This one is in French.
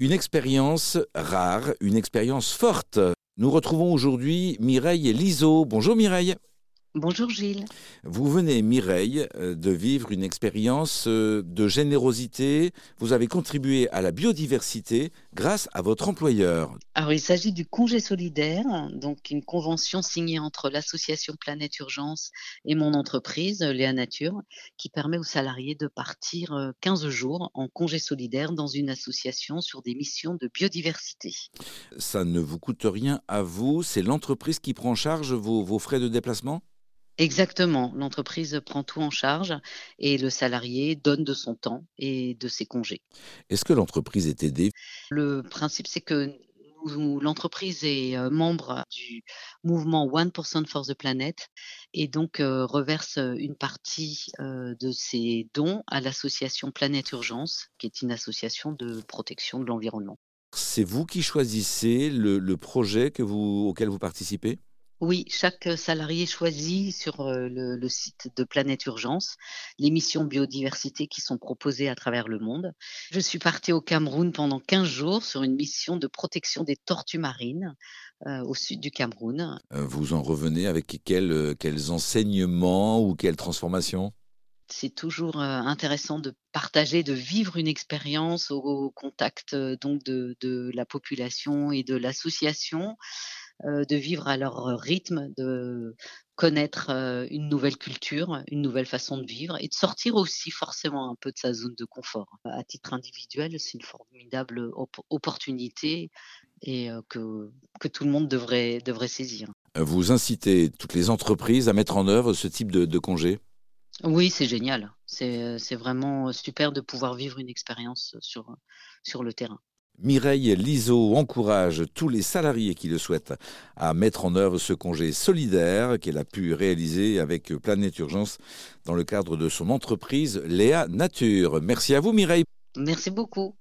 Une expérience rare, une expérience forte. Nous retrouvons aujourd'hui Mireille Liso. Bonjour Mireille. Bonjour Gilles. Vous venez, Mireille, euh, de vivre une expérience euh, de générosité. Vous avez contribué à la biodiversité grâce à votre employeur. Alors il s'agit du congé solidaire, donc une convention signée entre l'association Planète Urgence et mon entreprise, Léa Nature, qui permet aux salariés de partir 15 euh, jours en congé solidaire dans une association sur des missions de biodiversité. Ça ne vous coûte rien à vous, c'est l'entreprise qui prend en charge vos, vos frais de déplacement? Exactement, l'entreprise prend tout en charge et le salarié donne de son temps et de ses congés. Est-ce que l'entreprise est aidée? Le principe, c'est que l'entreprise est euh, membre du mouvement One Person for the Planet et donc euh, reverse une partie euh, de ses dons à l'association Planète Urgence, qui est une association de protection de l'environnement. C'est vous qui choisissez le, le projet que vous, auquel vous participez? Oui, chaque salarié choisit sur euh, le, site de Planète Urgence les missions biodiversité qui sont proposées à travers le monde. Je suis partie au Cameroun pendant 15 jours sur une mission de protection des tortues marines euh, au sud du Cameroun. Euh, vous en revenez avec quels, quels enseignements ou quelles transformations? C'est toujours intéressant de partager, de vivre une expérience au, contact donc de, de, la population et de l'association. Euh, de vivre à leur rythme, de connaître euh, une nouvelle culture, une nouvelle façon de vivre et de sortir aussi forcément un peu de sa zone de confort. À titre individuel, c'est une formidable opportunité et euh, que, que tout le monde devrait, devrait saisir. Vous incitez toutes les entreprises à mettre en œuvre ce type de, de congé? Oui, c'est génial. C'est vraiment super de pouvoir vivre une expérience sur, sur le terrain. Mireille Liso encourage tous les salariés qui le souhaitent à mettre en œuvre ce congé solidaire qu'elle a pu réaliser avec Planète Urgence dans le cadre de son entreprise Léa Nature. Merci à vous Mireille. Merci beaucoup.